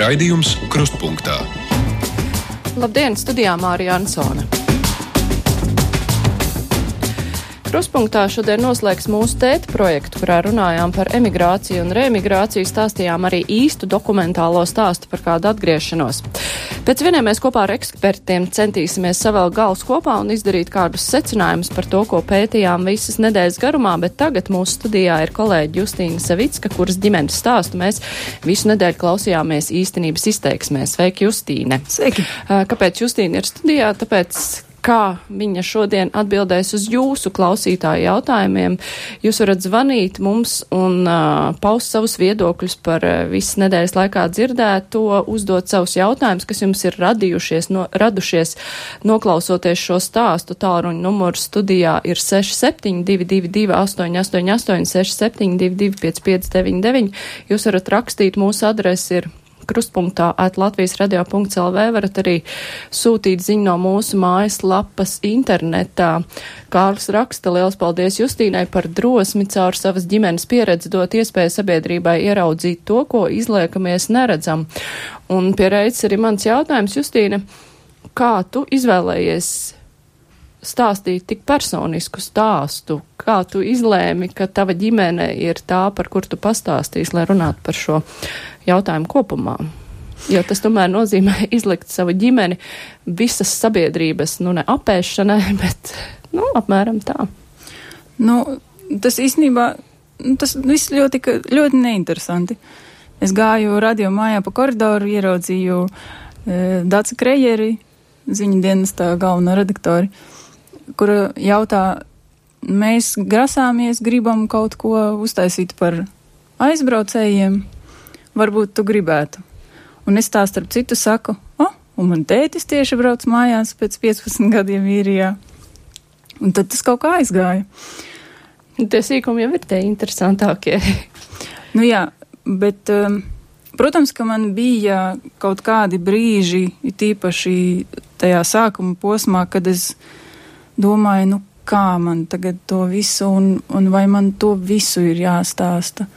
Raidījums Krustpunktā. Labdien, studijā Mārija Ansone. Kruspunktā šodien noslēgs mūsu tēta projektu, kurā runājām par emigrāciju un reemigrāciju, stāstījām arī īstu dokumentālo stāstu par kādu atgriešanos. Pēc vieniem mēs kopā ar ekspertiem centīsimies savēl galus kopā un izdarīt kādus secinājumus par to, ko pētījām visas nedēļas garumā, bet tagad mūsu studijā ir kolēģi Justīna Savicka, kuras ģimenes stāstu mēs visu nedēļu klausījāmies īstenības izteiksmēs. Sveiki, Justīne! Sveiki! Kāpēc Justīna ir studijā? Tāpēc, kā viņa šodien atbildēs uz jūsu klausītāju jautājumiem. Jūs varat zvanīt mums un uh, paust savus viedokļus par uh, visas nedēļas laikā dzirdēto, uzdot savus jautājumus, kas jums ir radījušies, no, radušies noklausoties šo stāstu. Tālruņa numurs studijā ir 6722 888 6722 5599. Jūs varat rakstīt, mūsu adresi ir krustpunktā at Latvijas radio.lv varat arī sūtīt ziņu no mūsu mājas lapas internetā. Kārlis raksta, liels paldies Justīnai par drosmi caur savas ģimenes pieredzi dot iespēju sabiedrībai ieraudzīt to, ko izliekamies neredzam. Un pie reicis arī mans jautājums, Justīna, kā tu izvēlējies stāstīt tik personisku stāstu, kā tu izlēmi, ka tava ģimene ir tā, par kur tu pastāstīsi, lai runātu par šo jautājumu kopumā. Jo tas tomēr nozīmē izlikt savu ģimeni visas sabiedrības, nu ne apēšanai, bet, nu, apmēram tā. Nu, tas īstenībā, nu, tas viss ļoti, ļoti neinteresanti. Es gāju radio mājā pa koridoru, ieraudzīju e, Dāca Krejeri, ziņu dienestā galveno redaktori, kura jautā, mēs grasāmies, gribam kaut ko uztaisīt par aizbraucējiem, varbūt tu gribētu. Un es tā starp citu saku, oh, un man tētis tieši brauc mājās pēc 15 gadiem īrijā. Un tad tas kaut kā aizgāja. Tie sīkumi jau ir tie interesantākie. nu jā, bet, um, protams, ka man bija kaut kādi brīži, it īpaši tajā sākuma posmā, kad es domāju, nu kā man tagad to visu, un, un vai man to visu ir jāstāsta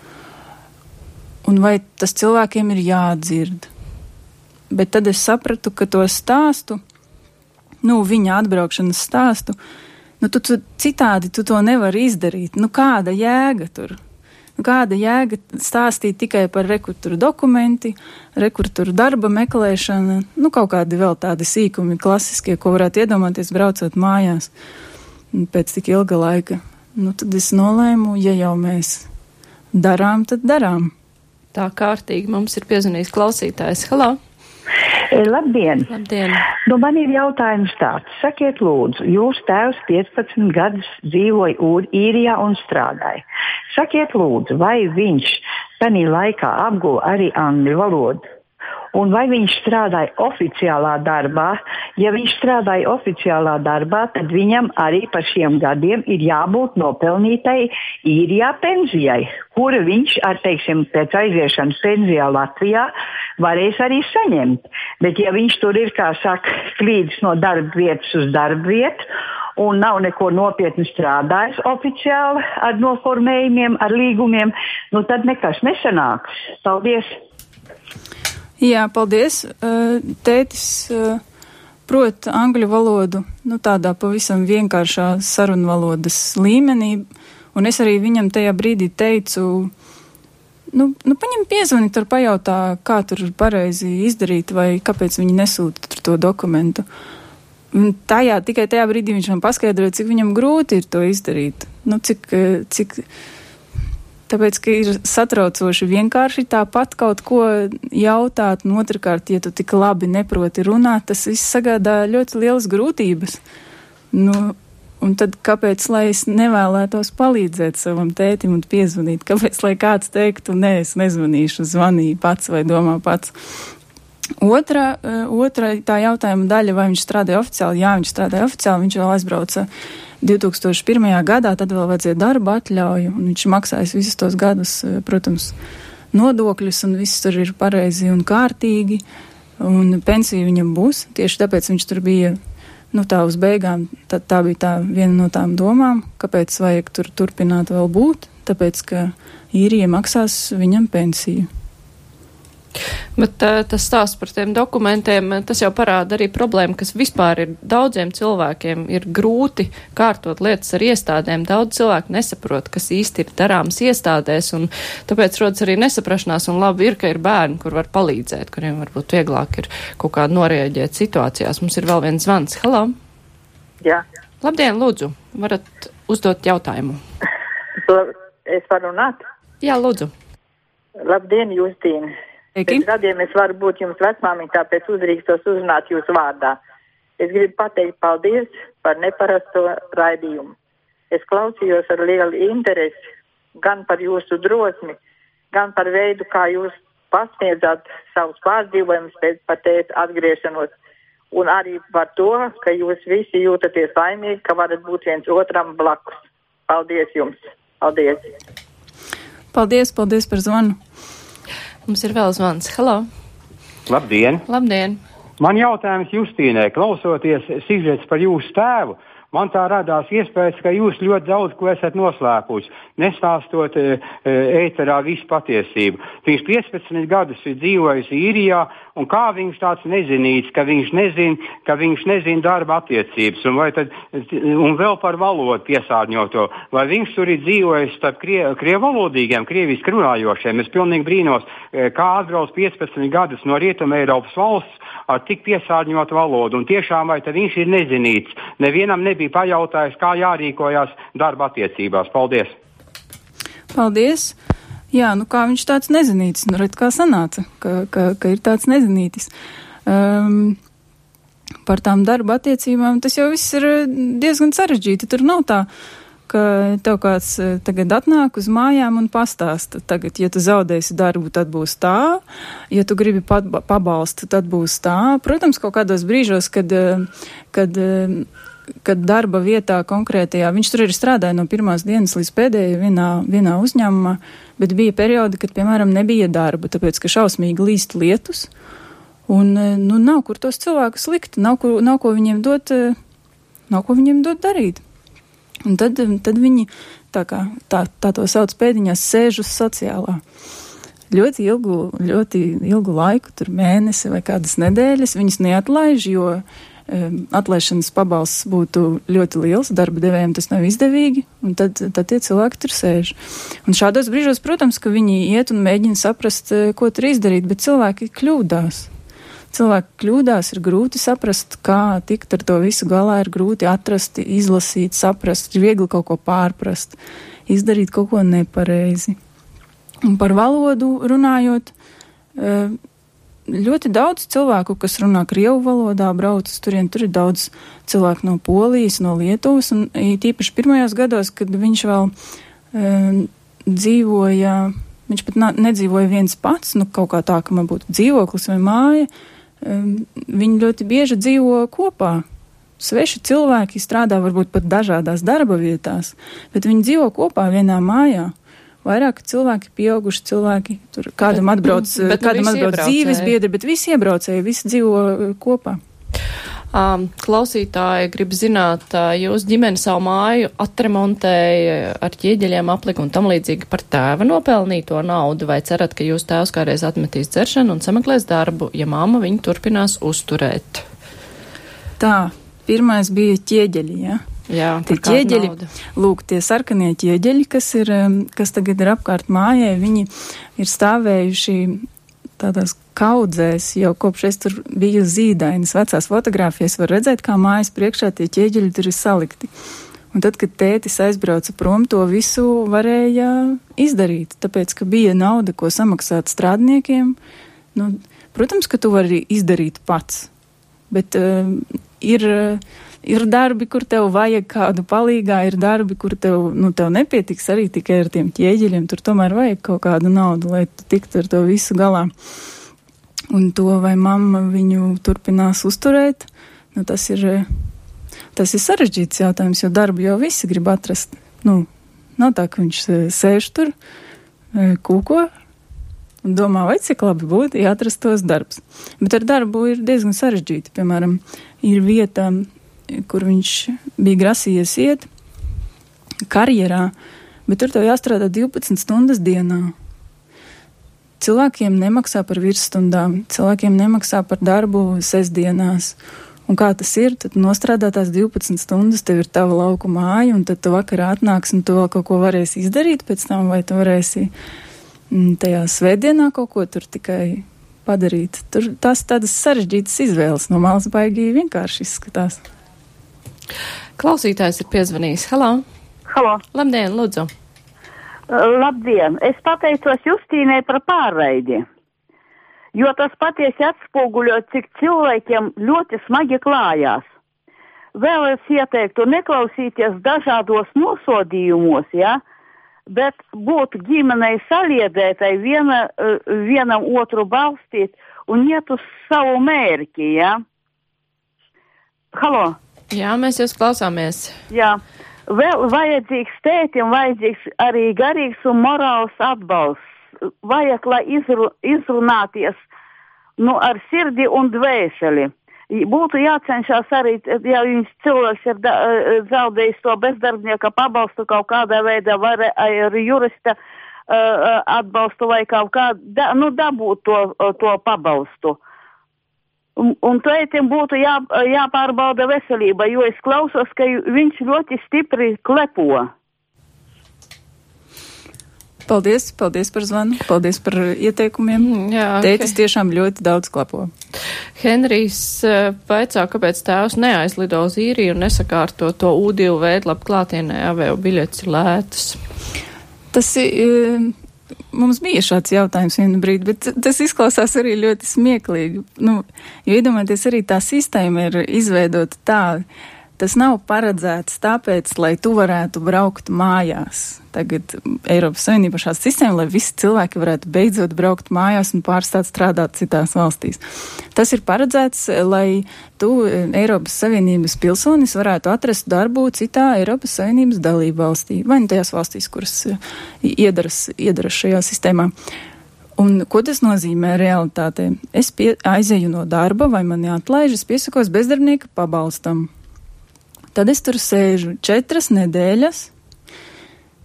un vai tas cilvēkiem ir jādzird. Bet tad es sapratu, ka to stāstu, nu, viņa atbraukšanas stāstu, nu, tu, tu citādi tu to nevari izdarīt. Nu, kāda jēga tur? Nu, kāda jēga stāstīt tikai par rekurturu dokumenti, rekurturu darba meklēšanu, nu, kaut kādi vēl tādi sīkumi, klasiskie, ko varētu iedomāties braucot mājās pēc tik ilga laika. Nu, tad es nolēmu, ja jau mēs darām, tad darām tā kārtīgi mums ir piezvanījis klausītājs. Halo! E, labdien! Labdien! Nu, man ir jautājums tāds. Sakiet, lūdzu, jūs tēvs 15 gadus dzīvoja īrijā un strādāja. Sakiet, lūdzu, vai viņš tajā laikā apguva arī angļu valodu? Un vai viņš strādāja oficiālā darbā. Ja viņš strādāja oficiālā darbā, tad viņam arī par šiem gadiem ir jābūt nopelnītai īrijā pensijai, kuru viņš ar, teiksim, pēc aiziešanas pensijā Latvijā varēs arī saņemt. Bet ja viņš tur ir, kā saka, klīdis no darba vietas uz darba vietu, un nav neko nopietni strādājis oficiāli ar noformējumiem, ar līgumiem, nu tad nekas nesanāks. Paldies! Jā, paldies. Tētis prot angļu valodu, nu tādā pavisam vienkāršā sarunvalodas līmenī, un es arī viņam tajā brīdī teicu, nu, nu paņem piezvani, tur pajautā, kā tur pareizi izdarīt, vai kāpēc viņi nesūta to dokumentu. Un tajā, tikai tajā brīdī viņš man paskaidroja, cik viņam grūti ir to izdarīt. Nu, cik, cik, Tāpēc, ka ir satraucoši vienkārši tāpat kaut ko jautāt, un otrkārt, ja tu tik labi neproti runāt, tas viss sagādā ļoti lielas grūtības. Nu, un tad kāpēc, lai es nevēlētos palīdzēt savam tētim un piezvanīt? Kāpēc, lai kāds teiktu, nē, es nezvanīšu, zvanīju pats vai domā pats? Otra, eh, otra tā jautājuma daļa, vai viņš strādāja oficiāli? Jā, viņš strādāja oficiāli, viņš vēl aizbrauca 2001. gadā, tad vēl vajadzēja darba atļauju, un viņš maksājas visus tos gadus, eh, protams, nodokļus, un viss tur ir pareizi un kārtīgi, un pensija viņam būs. Tieši tāpēc viņš tur bija, nu tā uz beigām, tā, tā bija tā viena no tām domām, kāpēc vajag tur turpināt vēl būt, tāpēc, ka īrija maksās viņam pensiju. Bet uh, tas stāsts par tiem dokumentiem, tas jau parāda arī problēmu, kas vispār ir daudziem cilvēkiem ir grūti kārtot lietas ar iestādēm. Daudz cilvēku nesaprot, kas īsti ir darāms iestādēs, un tāpēc rodas arī nesaprašanās, un labi ir, ka ir bērni, kur var palīdzēt, kuriem varbūt vieglāk ir kaut kā norēģēt situācijās. Mums ir vēl viens zvans. Halo! Jā. Labdien, lūdzu, varat uzdot jautājumu. Es varu runāt? Jā, lūdzu. Labdien, Justīna! Pēc gadiem es varu būt jums vecmāmiņa, tāpēc uzdrīkstos uzrunāt jūsu vārdā. Es gribu pateikt paldies par neparasto raidījumu. Es klausījos ar lielu interesi gan par jūsu drosmi, gan par veidu, kā jūs pasniedzat savus pārdzīvojumus pēc patēt atgriešanos. Un arī par to, ka jūs visi jūtaties laimīgi, ka varat būt viens otram blakus. Paldies jums! Paldies! Paldies, paldies par zvanu! Mums ir vēl zvans. Halo! Labdien! Labdien! Man jautājums Justīnai, klausoties sižets par jūsu tēvu, man tā radās iespējas, ka jūs ļoti daudz ko esat noslēpuši, nestāstot e, e, ēterā visu patiesību. Viņš 15 gadus ir dzīvojis īrijā, un kā viņš tāds nezinīts, ka viņš nezina, ka viņš nezina darba attiecības, un, tad, un vēl par valodu piesārņoto, vai viņš tur ir dzīvojis starp krie, krievalodīgiem, krieviski runājošiem. Es pilnīgi brīnos, e, kā atbrauc 15 gadus no Rietuma Eiropas valsts ar tik piesārņotu valodu, un tiešām vai viņš ir nezinīts. Nevienam nebija bija pajautājis, kā jārīkojas darba attiecībās. Paldies! Paldies! Jā, nu kā viņš tāds nezinītis, nu redz, kā sanāca, ka, ka, ka ir tāds nezinītis. Um, par tām darba attiecībām tas jau viss ir diezgan sarežģīti. Tur nav tā, ka tev kāds eh, tagad atnāk uz mājām un pastāsta. Tagad, ja tu zaudēsi darbu, tad būs tā, ja tu gribi pabalstu, tad būs tā. Protams, kaut kādos brīžos, kad, eh, kad eh, kad darba vietā konkrētajā, viņš tur ir strādājis no pirmās dienas līdz pēdējai vienā, vienā uzņēmumā, bet bija periodi, kad, piemēram, nebija darba, tāpēc, ka šausmīgi līst lietus, un, e, nu, nav kur tos cilvēkus likt, nav, kur, nav ko viņiem dot, e, nav ko viņiem dot darīt. Un tad, tad viņi, tā kā, tā, tā to sauc pēdiņās, sēž uz sociālā. Ļoti ilgu, ļoti ilgu laiku, tur mēnesi vai kādas nedēļas, viņas neatlaiž, jo, uh, atlaišanas pabalsts būtu ļoti liels, darba devējiem tas nav izdevīgi, un tad, tad tie cilvēki tur sēž. Un šādos brīžos, protams, ka viņi iet un mēģina saprast, eh, ko tur izdarīt, bet cilvēki kļūdās. Cilvēki kļūdās, ir grūti saprast, kā tikt ar to visu galā, ir grūti atrast, izlasīt, saprast, ir viegli kaut ko pārprast, izdarīt kaut ko nepareizi. Un par valodu runājot, uh, ļoti daudz cilvēku, kas runā krievu valodā, brauc uz turien. Tur ir daudz cilvēku no Polijas, no Lietuvas, un tīpaši pirmajos gados, kad viņš vēl um, dzīvoja, viņš pat nedzīvoja viens pats, nu kaut kā tā, ka man būtu dzīvoklis vai māja, viņi ļoti bieži dzīvo kopā. Sveši cilvēki strādā varbūt pat dažādās darba vietās, bet viņi dzīvo kopā vienā mājā vairāk cilvēki, pieauguši cilvēki, tur kādam atbrauc, bet, bet kādam atbrauc dzīves biedri, bet visi iebraucēji, visi dzīvo uh, kopā. Um, klausītāji grib zināt, uh, jūs ģimeni savu māju atremontēja ar ķieģeļiem apliku un tam līdzīgi par tēva nopelnīto naudu, vai cerat, ka jūs tēvs kādreiz atmetīs dzeršanu un sameklēs darbu, ja māma viņu turpinās uzturēt? Tā, pirmais bija ķieģeļi, jā. Ja? Jā, tie ķieģeļi, lūk, tie sarkanie ķieģeļi, kas ir, kas tagad ir apkārt mājai, viņi ir stāvējuši tādās kaudzēs, jau kopš es tur biju zīdainis vecās fotogrāfijas, var redzēt, kā mājas priekšā tie ķieģeļi tur ir salikti. Un tad, kad tētis aizbrauca prom, to visu varēja izdarīt, tāpēc, ka bija nauda, ko samaksāt strādniekiem. Nu, protams, ka tu vari izdarīt pats, bet uh, ir. Uh, ir darbi, kur tev vajag kādu palīgā, ir darbi, kur tev, nu, tev nepietiks arī tikai ar tiem ķieģeļiem, tur tomēr vajag kaut kādu naudu, lai tu tiktu ar to visu galā. Un to, vai mamma viņu turpinās uzturēt, nu, tas ir, tas ir sarežģīts jautājums, jo darbu jau visi grib atrast. Nu, nav tā, ka viņš sēž tur, e, kūko, un domā, vai cik labi būtu, ja atrastos darbs. Bet ar darbu ir diezgan sarežģīti. Piemēram, ir vieta kur viņš bija grasījies iet karjerā, bet tur tev jāstrādā 12 stundas dienā. Cilvēkiem nemaksā par virsstundām, cilvēkiem nemaksā par darbu sestdienās. Un kā tas ir, tad nostrādā tās 12 stundas, tev ir tava lauku māja, un tad tu vakarā atnāks un tu vēl kaut ko varēsi izdarīt pēc tam, vai tu varēsi mm, tajā svētdienā kaut ko tur tikai padarīt. Tur tās tādas sarežģītas izvēles no malas baigi vienkārši izskatās. Klausītājs ir piezvanījis. Halo! Halo! Labdien, lūdzu! Labdien! Es pateicos Justīnai par pārraidi jo tas patiesi atspoguļo, cik cilvēkiem ļoti smagi klājās. Vēl es ieteiktu neklausīties dažādos nosodījumos, ja, bet būt ģimenei saliedētai, viena, vienam otru balstīt un iet uz savu mērķi, ja. Halo! Jā, mēs jūs klausāmies. Jā. Vēl vajadzīgs tētim, vajadzīgs arī garīgs un morāls atbalsts vajag, lai izru, izrunāties nu, ar sirdi un dvēseli. Būtu jācenšas arī, ja viņš cilvēks ir da, zaudējis to bezdarbnieka pabalstu kaut kādā veidā, vai ar jurista uh, atbalstu vai kaut kā, da, nu, dabūt to, to pabalstu. Un, un tētim būtu jā, jāpārbauda veselība, jo es klausos, ka viņš ļoti stipri klepo. Paldies, paldies par zvanu, paldies par ieteikumiem. Mm, jā, Tētis okay. tiešām ļoti daudz klapo. Henrijs vaicā, kāpēc tēvs neaizlido uz īriju un nesakārto to U2 veidlapu klātienē avio biļetes ir lētas. Tas ir. Mums bija šāds jautājums vienu brīdi, bet tas izklausās arī ļoti smieklīgi. Nu, jo iedomājieties, arī tā sistēma ir izveidota tā, tas nav paredzēts tāpēc, lai tu varētu braukt mājās. Tagad Eiropas Savienībā šāda sistēma, lai visi cilvēki varētu beidzot braukt mājās un pārstāt strādāt citās valstīs. Tas ir paredzēts, lai tu Eiropas Savienības pilsonis varētu atrast darbu citā Eiropas Savienības dalību valstī, vai nu tajās valstīs, kuras iedaras, iedaras šajā sistēmā. Un ko tas nozīmē realitātē? Es pie, aizēju no darba vai mani atlaiž, es piesakos bezdarbnieka pabalstam. Tad es tur sēžu četras nedēļas,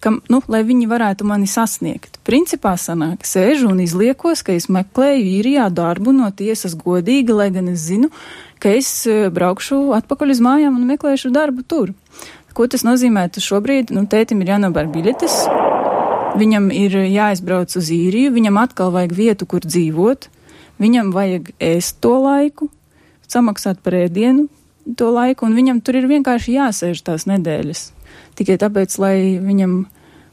kam, nu, lai viņi varētu mani sasniegt. Principā sanāk, sēžu un izliekos, ka es meklēju īrijā darbu no tiesas godīgi, lai gan es zinu, ka es e, braukšu atpakaļ uz mājām un meklēšu darbu tur. Ko tas nozīmē? Tas šobrīd, nu, tētim ir jānobēr biļetes, viņam ir jāizbrauc uz īriju, viņam atkal vajag vietu, kur dzīvot, viņam vajag ēst to laiku, samaksāt par ēdienu, to laiku, un viņam tur ir vienkārši jāsēž tās nedēļas. Tikai tāpēc, lai viņam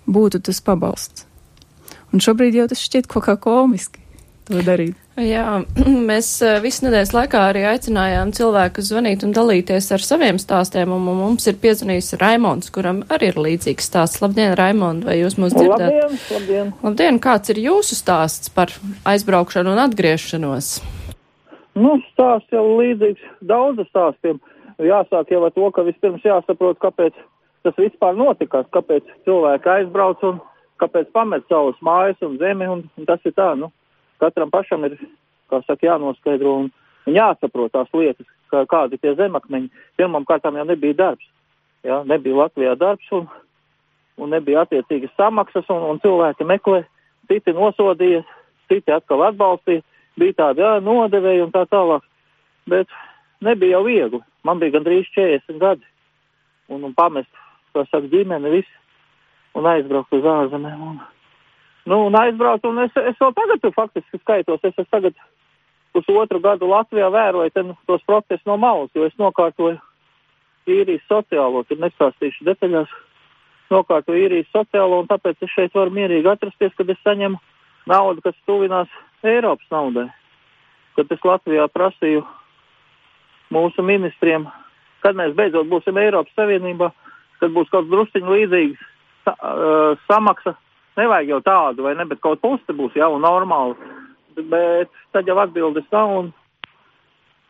būtu tas pabalsts. Un šobrīd jau tas šķiet kaut kā komiski to darīt. Jā, mēs eh, visu nedēļas laikā arī aicinājām cilvēkus zvanīt un dalīties ar saviem stāstiem, un mums ir piezvanījis Raimons, kuram arī ir līdzīgs stāsts. Labdien, Raimond, vai jūs mūs dzirdat? Labdien, labdien. Labdien, kāds ir jūsu stāsts par aizbraukšanu un atgriešanos? Nu, stāsts jau līdzīgs daudz stāstiem. Jāsāk jau ar to, ka vispirms jāsaprot, kāpēc tas vispār notikās, kāpēc cilvēki aizbrauc un kāpēc pamet savus mājas un zemi. Un, un tas ir tā, nu, katram pašam ir, saka, jānoskaidro un, un jāsaprot tās lietas, kā, kādi tie zemakmeņi. Pirmam kārtām jau nebija darbs. Ja, nebija Latvijā darbs un, un nebija attiecīgas samaksas, un, un cilvēki meklē, citi nosodīja, citi atkal atbalstīja bija tādi nodevēji un tā tālāk. Bet nebija jau viegli. Man bija gandrīz 40 gadi. Un, un pamest, kā saka, ģimeni visu. Un aizbraukt uz ārzemēm. Un, nu, un aizbraukt, un es, es vēl tagad faktiski skaitos. Es esmu tagad pusotru gadu Latvijā vēroju ten, tos procesus no malas, jo es nokārtoju īrijas sociālo. Tur nestāstīšu detaļās. Nokārtoju īrijas sociālo, un tāpēc es šeit varu mierīgi atrasties, kad es saņemu naudu, kas tuvinās Eiropas naudai. Kad es Latvijā prasīju mūsu ministriem, kad mēs beidzot būsim Eiropas Savienībā, kad būs kaut kas drusciņš līdzīgs sa, uh, samaksa. Nevajag jau tādu, vai ne, bet kaut pusi būs jau normāli. Bet tad jau atbildes nav, un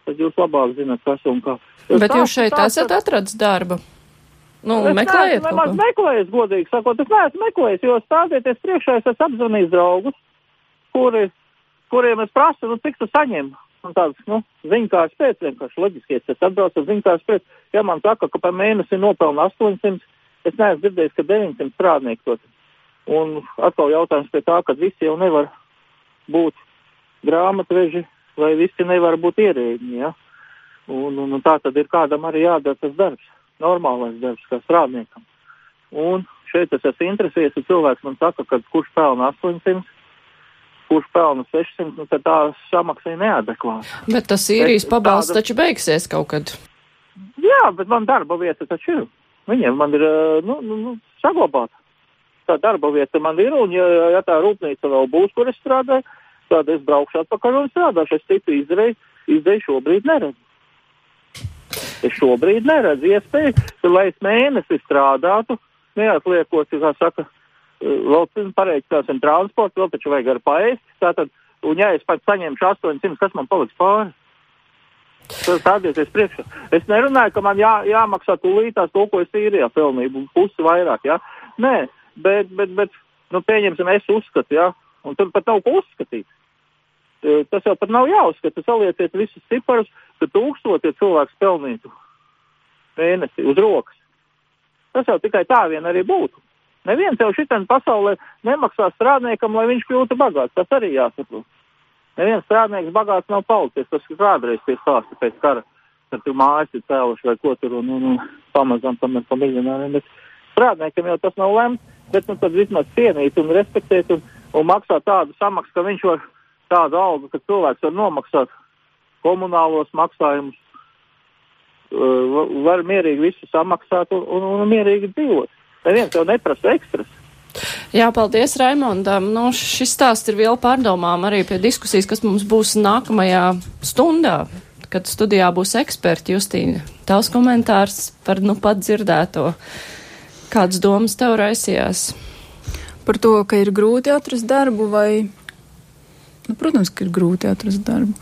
tad jūs labāk zināt, kas un kā. Jūs bet tā, jūs šeit tā, esat atradis darbu? Nu, es meklējiet. Es neesmu meklējis, godīgi sakot, es neesmu meklējis, jo stāvieties priekšā, es esmu apzvanījis draugus, kuri kuriem es prasu, nu, cik tu saņem. Un tāds, nu, ziņkārs pēc, vienkārši loģiski, es atbraucu ar ziņkārs pēc. Ja man saka, ka par mēnesi nopelna 800, es neesmu dzirdējis, ka 900 strādnieku to. Un atkal jautājums pie tā, ka visi jau nevar būt grāmatveži, vai visi nevar būt ierēģi. Ja? Un, un, un tā tad ir kādam arī jādara tas darbs, normālais darbs, kā strādniekam. Un šeit es esmu interesējies, ja cilvēks man saka, ka kurš pelna 800, kurš pelna 600, nu tad tā samaksa ir neadekvāta. Bet tas īrijas pabalsts tāda... taču beigsies kaut kad. Jā, bet man darba vieta taču ir. Viņiem man ir nu, nu, nu, saglabāta. Tā darba vieta man ir, un ja, ja tā rūpnīca vēl būs, kur es strādāju, tad es braukšu atpakaļ un strādāšu. Es citu izdeju, izdeju šobrīd neredzu. Es šobrīd neredzu iespēju, lai es mēnesi strādātu, neatliekot, kā saka, vēl pareiķināsim transportu, vēl taču vajag ar paēst. Tātad, un ja es pats saņemšu 800, kas man paliks pāri? Stādieties priekšā. Es nerunāju, ka man jā, jāmaksā tūlītās to, ko es īrijā pelnīju, pusi vairāk, jā. Nē, bet, bet, bet nu, pieņemsim, es uzskatu, jā, un tur pat nav ko uzskatīt. Tas jau pat nav jāuzskata. Salieciet visus ciparus, ka tūkstotie cilvēks pelnītu mēnesi uz rokas. Tas jau tikai tā vien arī būtu. Neviens jau šitā pasaulē nemaksā strādniekam, lai viņš kļūtu bagāts. Tas arī jāsaprot. Neviens strādnieks bagāts nav palicis. Tas ir kādreiz pie stāsta pēc kara, kad tur mājas ir cēluši vai ko tur un, un, un pamazām tam ir pa miljonāriem. Bet strādniekam jau tas nav lemts, bet nu tad vismaz cienīt un respektēt un, un maksāt tādu samaksu, ka viņš var tādu algu, ka cilvēks var nomaksāt komunālos maksājumus, uh, var mierīgi visu samaksāt un, un, un mierīgi dzīvot. Neviens jau neprasa ekstras. Jā, paldies Raimondam. Nu, šis stāsts ir vēl pārdomām arī pie diskusijas, kas mums būs nākamajā stundā, kad studijā būs eksperti. Justīna, tavs komentārs par nu pat dzirdēto. Kādas domas tev raisījās? Par to, ka ir grūti atrast darbu vai Nu, protams, ka ir grūti atrast darbu.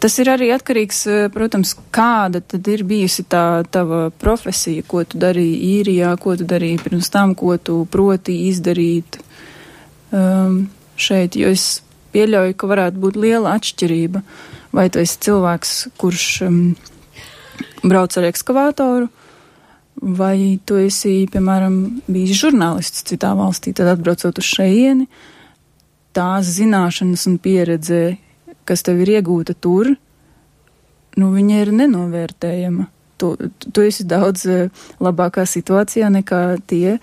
Tas ir arī atkarīgs, eh, protams, kāda tad ir bijusi tā tava profesija, ko tu darīji īrijā, ko tu darīji pirms tam, ko tu proti izdarīt um, šeit, jo es pieļauju, ka varētu būt liela atšķirība. Vai tu esi cilvēks, kurš um, brauc ar ekskavātoru, vai tu esi, piemēram, bijis žurnālists citā valstī, tad atbraucot uz šeieni, tās zināšanas un pieredze, kas tev ir iegūta tur, nu, viņa ir nenovērtējama. Tu, tu esi daudz eh, labākā situācijā nekā tie,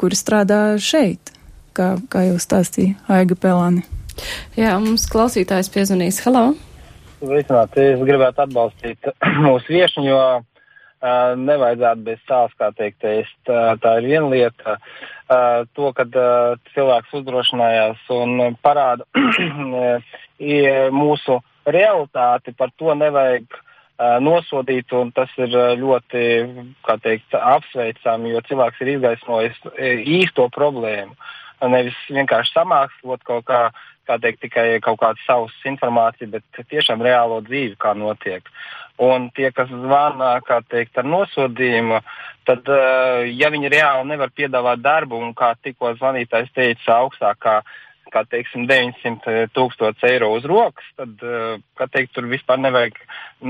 kuri strādā šeit, kā, kā jau stāstīja Aiga Pelāni. Jā, mums klausītājs piezvanīs. Halo! Sveicināti! Es gribētu atbalstīt mūsu viešņu, jo uh, nevajadzētu bez tās, kā teikt, ēst. Uh, tā ir viena lieta. Uh, to, kad uh, cilvēks uzdrošinājās un parāda mūsu realitāti, par to nevajag uh, nosodīt, tas ir ļoti, teikt, apsveicami, jo cilvēks ir izgaismojis īsto problēmu. Nevis vienkārši samākslot kaut kā, kā teikt, tikai kaut kādu savus informāciju, bet tiešām reālo dzīvi, kā notiek. Un tie, kas zvana, teikt, ar nosodījumu, tad, uh, ja viņi reāli nevar piedāvāt darbu, un kā tikko zvanītājs teica, augstākā, kā teiksim, 900 tūkstoši eiro uz rokas, tad, uh, kā teikt, tur vispār nevajag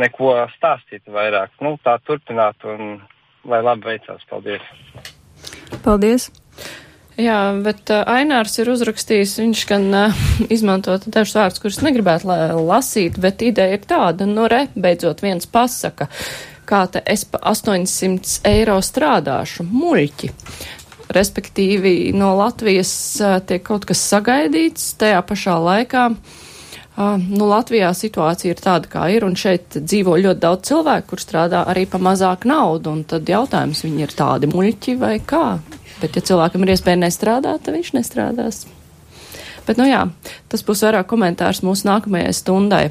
neko stāstīt vairāk. Nu, tā turpināt, un lai labi veicās. Paldies! Paldies! Jā, bet uh, Ainārs ir uzrakstījis, viņš gan uh, izmantot dažus vārdus, kurus negribētu la lasīt, bet ideja ir tāda, nu re, beidzot viens pasaka, kā te es pa 800 eiro strādāšu, muļķi. Respektīvi, no Latvijas tiek kaut kas sagaidīts, tajā pašā laikā. Nu, Latvijā situācija ir tāda, kā ir, un šeit dzīvo ļoti daudz cilvēku, kur strādā arī pa mazāk naudu, un tad jautājums, viņi ir tādi muļķi vai kā? Bet, ja cilvēkam ir iespēja nestrādāt, tad viņš nestrādās. Bet, nu jā, tas būs vairāk komentārs mūsu nākamajai stundai.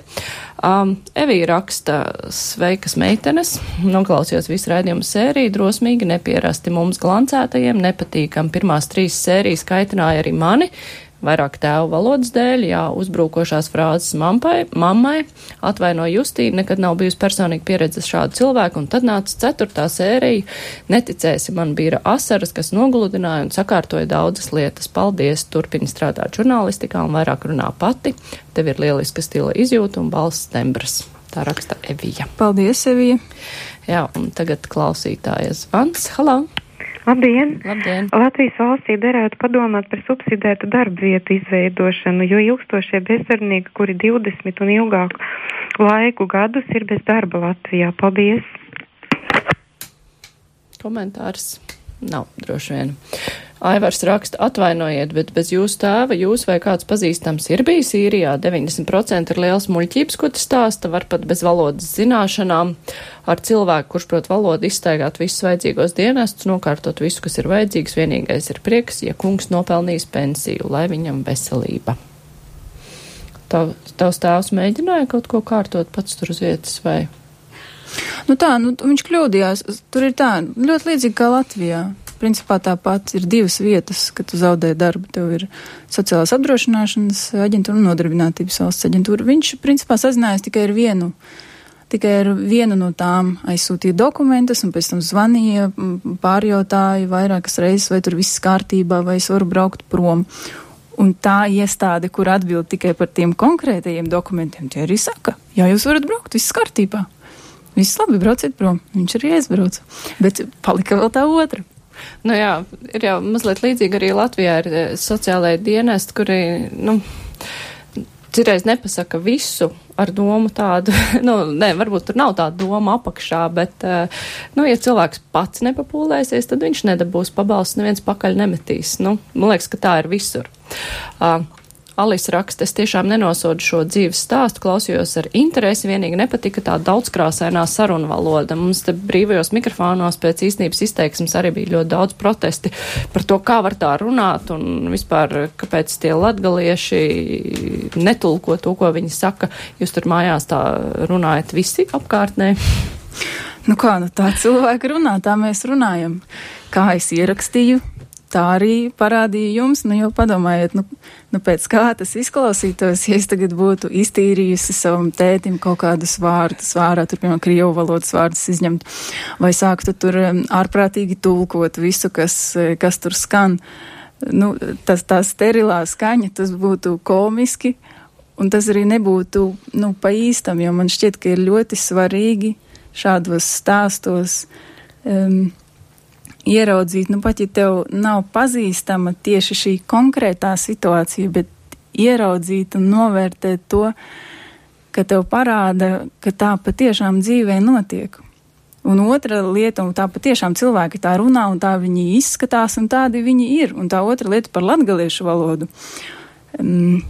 Um, Evija raksta sveikas meitenes, noklausījos visu raidījumu sēriju, drosmīgi, nepierasti mums glancētajiem, nepatīkam. Pirmās trīs sērijas kaitināja arī mani, vairāk tēvu valodas dēļ, jā, uzbrukošās frāzes mampai, mammai, atvaino Justīnu, nekad nav bijusi personīgi pieredzes šādu cilvēku, un tad nāca ceturtā sērija, neticēsi, man bija asaras, kas nogludināja un sakārtoja daudzas lietas. Paldies, turpini strādāt žurnālistikā un vairāk runā pati, tev ir lieliska stila izjūta un balss tembras. Tā raksta Evija. Paldies, Evija. Jā, un tagad klausītājas zvans. Halo! Labdien! Labdien! Latvijas valstī derētu padomāt par subsidētu darba vietu izveidošanu, jo ilgstošie bezdarbnieki, kuri 20 un ilgāku laiku gadus ir bez darba Latvijā. Paldies! Komentārs nav droši vien. Aivars raksta, atvainojiet, bet bez jūsu tēva jūs vai kāds pazīstams ir bijis īrijā. 90% ir liels muļķības, ko tas stāsta, var pat bez valodas zināšanām ar cilvēku, kurš prot valodu izstaigāt visus vajadzīgos dienestus, nokārtot visu, kas ir vajadzīgs. Vienīgais ir prieks, ja kungs nopelnīs pensiju, lai viņam veselība. Tav, tavs tēvs mēģināja kaut ko kārtot pats tur uz vietas vai? Nu tā, nu, viņš kļūdījās. Tur ir tā, ļoti līdzīgi kā Latvijā principā tāpat ir divas vietas, kad tu zaudē darbu. Tev ir sociālās apdrošināšanas aģentūra un nodarbinātības valsts aģentūra. Viņš principā sazinājās tikai ar vienu. Tikai ar vienu no tām aizsūtīja dokumentus, un pēc tam zvanīja, pārjautāja vairākas reizes, vai tur viss kārtībā, vai es varu braukt prom. Un tā iestāde, kur atbild tikai par tiem konkrētajiem dokumentiem, tie arī saka, jā, jūs varat braukt, viss kārtībā. Viss labi, brauciet prom. Viņš arī aizbrauca. Bet palika vēl tā otra. Nu jā, ir jau mazliet līdzīgi arī Latvijā ir eh, sociālai dienesti, kuri, nu, citreiz nepasaka visu ar domu tādu, nu, nē, varbūt tur nav tāda doma apakšā, bet, eh, nu, ja cilvēks pats nepapūlēsies, tad viņš nedabūs pabalsts, neviens pakaļ nemetīs. Nu, man liekas, ka tā ir visur. Uh, Alisa raksta, es tiešām nenosodu šo dzīves stāstu, klausījos ar interesi, vienīgi nepatika tā daudzkrāsainā saruna valoda. Mums te brīvajos mikrofonos pēc īstenības izteiksmes arī bija ļoti daudz protesti par to, kā var tā runāt un vispār, kāpēc tie latgalieši netulko to, ko viņi saka. Jūs tur mājās tā runājat visi apkārtnē. Nu kā, nu tā cilvēki runā, tā mēs runājam. Kā es ierakstīju, tā arī parādīja jums, nu jau padomājiet, nu, nu pēc kā tas izklausītos, ja es tagad būtu iztīrījusi savam tētim kaut kādus vārdus, vārā, tur, piemēram, krievu valodas vārdus izņemt, vai sāktu tur ārprātīgi tulkot visu, kas, kas tur skan. Nu, tas tā sterilā skaņa, tas būtu komiski, un tas arī nebūtu, nu, pa īstam, jo man šķiet, ka ir ļoti svarīgi šādos stāstos um, ieraudzīt, nu pat ja tev nav pazīstama tieši šī konkrētā situācija, bet ieraudzīt un novērtēt to, ka tev parāda, ka tā patiešām dzīvē notiek. Un otra lieta, un tā patiešām cilvēki tā runā, un tā viņi izskatās, un tādi viņi ir. Un tā otra lieta par latgaliešu valodu. Um,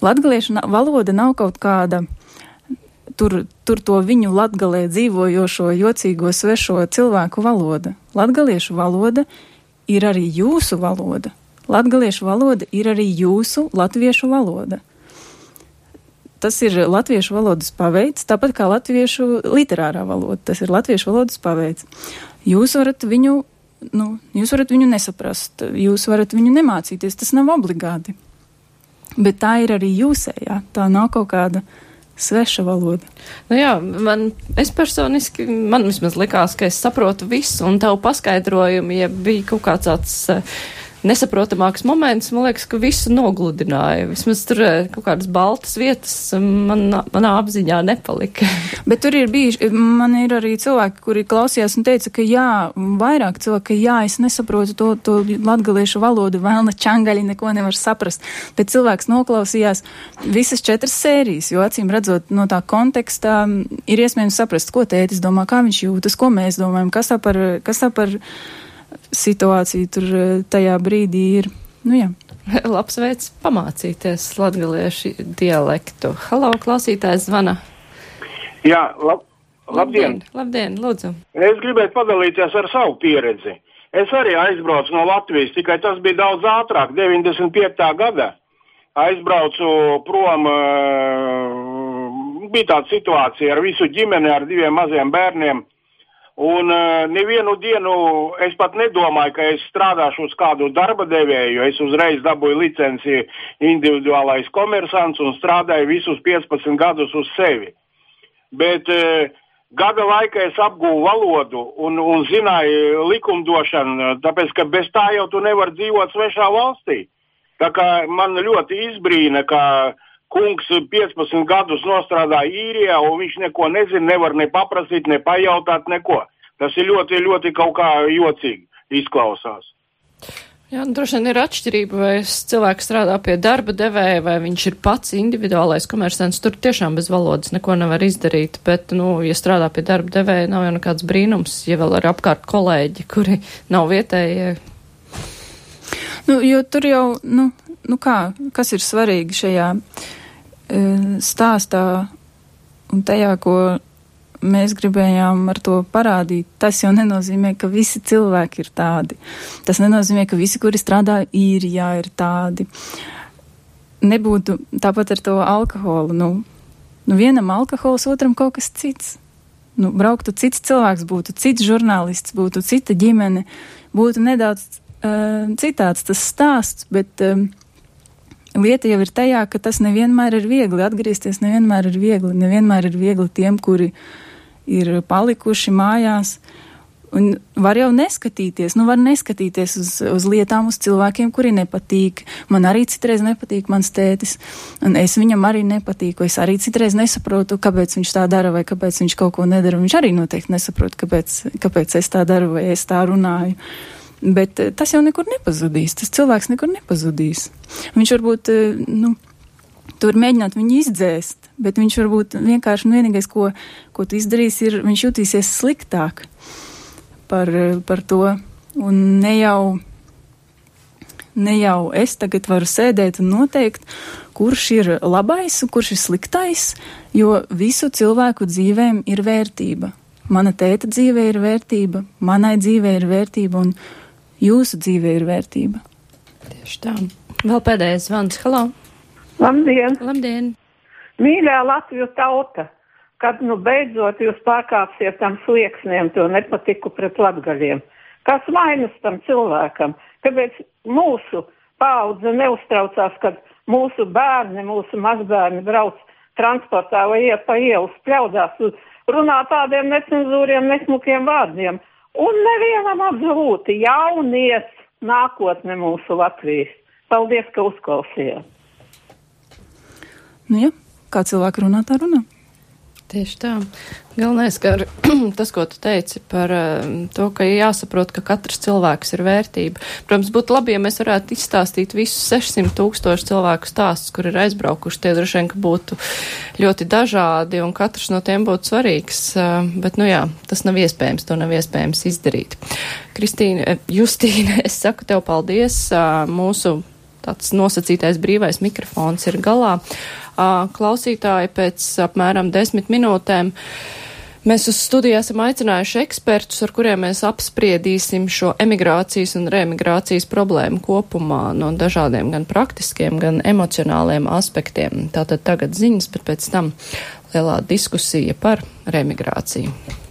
latgaliešu valoda nav kaut kāda tur, tur to viņu latgalē dzīvojošo, jocīgo, svešo cilvēku valoda. Latgaliešu valoda ir arī jūsu valoda. Latgaliešu valoda ir arī jūsu latviešu valoda. Tas ir latviešu valodas paveids, tāpat kā latviešu literārā valoda. Tas ir latviešu valodas paveids. Jūs varat viņu, nu, jūs varat viņu nesaprast, jūs varat viņu nemācīties, tas nav obligāti. Bet tā ir arī jūsējā, tā nav kaut kāda sveša valoda. Nu jā, man, es personiski, man vismaz likās, ka es saprotu visu, un tev paskaidrojumi, ja bija kaut kāds tāds uh, nesaprotamāks moments, man liekas, ka visu nogludināja. Vismaz tur eh, kaut kādas baltas vietas man, manā apziņā nepalika. Bet tur ir bijuši, man ir arī cilvēki, kuri klausījās un teica, ka jā, vairāk cilvēki, ka jā, es nesaprotu to, to latgaliešu valodu, vēlna čangaļi neko nevar saprast. Bet cilvēks noklausījās visas četras sērijas, jo acīm redzot no tā kontekstā ir iespējams saprast, ko tētis domā, kā viņš jūtas, ko mēs domājam, kas tā par, kas tā par situācija tur eh, tajā brīdī ir. Nu, jā. Labs veids pamācīties latgaliešu dialektu. Halo, klausītājs zvana. Jā, lab, labdien. labdien! Labdien, lūdzu! Es gribētu padalīties ar savu pieredzi. Es arī aizbraucu no Latvijas, tikai tas bija daudz ātrāk, 95. gada. Aizbraucu prom, bija tāda situācija ar visu ģimeni, ar diviem maziem bērniem. Un uh, nevienu dienu es pat nedomāju, ka es strādāšu uz kādu darba devēju. Es uzreiz dabūju licenci individuālais komersants un strādāju visus 15 gadus uz sevi. Bet uh, gada laikā es apgūvu valodu un, un zināju likumdošanu, tāpēc ka bez tā jau tu nevari dzīvot svešā valstī. Tā kā man ļoti izbrīna, ka kungs 15 gadus nostrādāja īrijā, un viņš neko nezina, nevar ne paprasīt, ne pajautāt, neko. Tas ir ļoti, ļoti kaut kā jocīgi. izklausās. Jā, nu, droši vien ir atšķirība, vai cilvēks strādā pie darba devēja, vai viņš ir pats individuālais komersants. Tur tiešām bez valodas neko nevar izdarīt, bet, nu, ja strādā pie darba devēja, nav jau nekāds brīnums, ja vēl ir apkārt kolēģi, kuri nav vietējie. Nu, jo tur jau, nu, nu kā, kas ir svarīgi šajā e, stāstā un tajā, ko mēs gribējām ar to parādīt, tas jau nenozīmē, ka visi cilvēki ir tādi. Tas nenozīmē, ka visi, kuri strādā īrijā, ir tādi. Nebūtu tāpat ar to alkoholu. Nu, nu vienam alkohols, otram kaut kas cits. Nu, brauktu cits cilvēks, būtu cits žurnālists, būtu cita ģimene, būtu nedaudz uh, citāds tas stāsts, bet um, lieta jau ir tajā, ka tas nevienmēr ir viegli atgriezties, nevienmēr ir viegli, nevienmēr ir viegli tiem, kuri uh, ir palikuši mājās. Un var jau neskatīties, nu var neskatīties uz, uz lietām, uz cilvēkiem, kuri nepatīk. Man arī citreiz nepatīk mans tētis, un es viņam arī nepatīku. Es arī citreiz nesaprotu, kāpēc viņš tā dara vai kāpēc viņš kaut ko nedara. Viņš arī noteikti nesaprot, kāpēc, kāpēc es tā daru vai es tā runāju. Bet eh, tas jau nekur nepazudīs, tas cilvēks nekur nepazudīs. Viņš varbūt, eh, nu, tur mēģināt viņu izdzēst, bet viņš varbūt vienkārši vienīgais, ko, ko tu izdarīsi, ir viņš jutīsies sliktāk par, par to. Un ne jau, ne jau es tagad varu sēdēt un noteikt, kurš ir labais un kurš ir sliktais, jo visu cilvēku dzīvēm ir vērtība. Mana tēta dzīvē ir vērtība, manai dzīvē ir vērtība un jūsu dzīvē ir vērtība. Tieši tā. Vēl pēdējais zvans. Halo! Labdien! Labdien! Mīļā Latviju tauta! Kad nu beidzot jūs pārkāpsiet tam slieksniem to nepatiku pret latgaļiem? Kas vainas tam cilvēkam? Kāpēc mūsu paudze neuztraucās, kad mūsu bērni, mūsu mazbērni brauc transportā vai iet pa ielu spļaudās un runā tādiem necenzūriem, nesmukiem vārdiem? Un nevienam absolūti jaunies nākotne mūsu Latvijas. Paldies, ka uzklausījāt! Nu, ja, kā cilvēki runā, tā runā. Tieši tā. Galvenais, ka tas, ko tu teici par uh, to, ka jāsaprot, ka katrs cilvēks ir vērtība. Protams, būtu labi, ja mēs varētu izstāstīt visus 600 tūkstošu cilvēku stāstus, kur ir aizbraukuši. Tie droši vien, ka būtu ļoti dažādi un katrs no tiem būtu svarīgs. Uh, bet, nu jā, tas nav iespējams, to nav iespējams izdarīt. Kristīna, eh, Justīna, es saku tev paldies. Uh, mūsu tāds nosacītais brīvais mikrofons ir galā klausītāji pēc apmēram desmit minūtēm. Mēs uz studiju esam aicinājuši ekspertus, ar kuriem mēs apspriedīsim šo emigrācijas un reemigrācijas problēmu kopumā no dažādiem gan praktiskiem, gan emocionāliem aspektiem. Tātad tagad ziņas, bet pēc tam lielā diskusija par reemigrāciju.